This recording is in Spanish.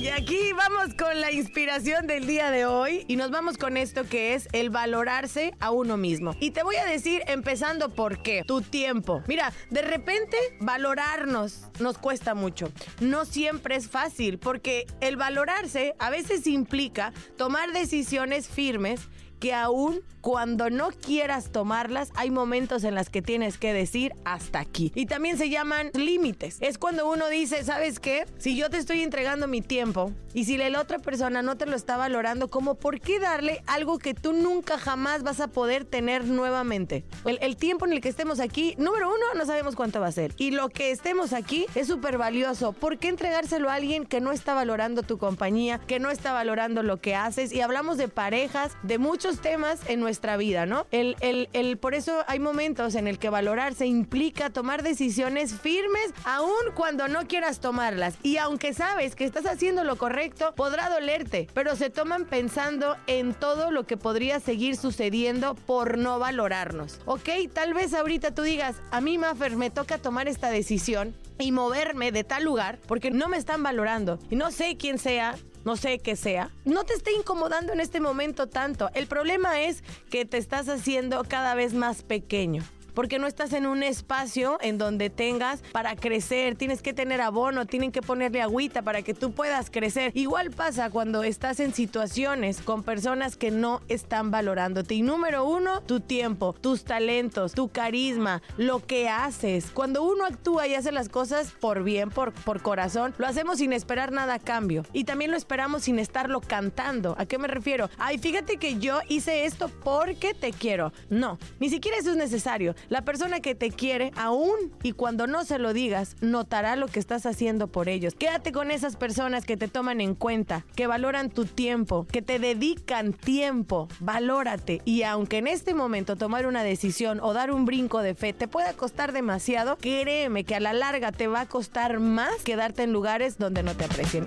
Y aquí vamos con la inspiración del día de hoy y nos vamos con esto que es el valorarse a uno mismo. Y te voy a decir empezando por qué, tu tiempo. Mira, de repente valorarnos nos cuesta mucho. No siempre es fácil porque el valorarse a veces implica tomar decisiones firmes que aún cuando no quieras tomarlas, hay momentos en los que tienes que decir hasta aquí. Y también se llaman límites. Es cuando uno dice, ¿sabes qué? Si yo te estoy entregando mi tiempo y si la otra persona no te lo está valorando, como por qué darle algo que tú nunca jamás vas a poder tener nuevamente? El, el tiempo en el que estemos aquí, número uno, no sabemos cuánto va a ser. Y lo que estemos aquí es súper valioso. ¿Por qué entregárselo a alguien que no está valorando tu compañía, que no está valorando lo que haces? Y hablamos de parejas, de temas en nuestra vida, ¿no? El, el, el, por eso hay momentos en el que valorarse implica tomar decisiones firmes aun cuando no quieras tomarlas. Y aunque sabes que estás haciendo lo correcto, podrá dolerte, pero se toman pensando en todo lo que podría seguir sucediendo por no valorarnos. ¿Ok? Tal vez ahorita tú digas, a mí, Maffer, me toca tomar esta decisión y moverme de tal lugar porque no me están valorando. Y no sé quién sea, no sé qué sea, no te esté incomodando en este momento tanto. El problema es que te estás haciendo cada vez más pequeño porque no estás en un espacio en donde tengas para crecer, tienes que tener abono, tienen que ponerle agüita para que tú puedas crecer. Igual pasa cuando estás en situaciones con personas que no están valorándote. Y número uno, tu tiempo, tus talentos, tu carisma, lo que haces. Cuando uno actúa y hace las cosas por bien, por, por corazón, lo hacemos sin esperar nada a cambio. Y también lo esperamos sin estarlo cantando. ¿A qué me refiero? Ay, fíjate que yo hice esto porque te quiero. No, ni siquiera eso es necesario. La persona que te quiere, aún y cuando no se lo digas, notará lo que estás haciendo por ellos. Quédate con esas personas que te toman en cuenta, que valoran tu tiempo, que te dedican tiempo. Valórate. Y aunque en este momento tomar una decisión o dar un brinco de fe te pueda costar demasiado, créeme que a la larga te va a costar más quedarte en lugares donde no te aprecien.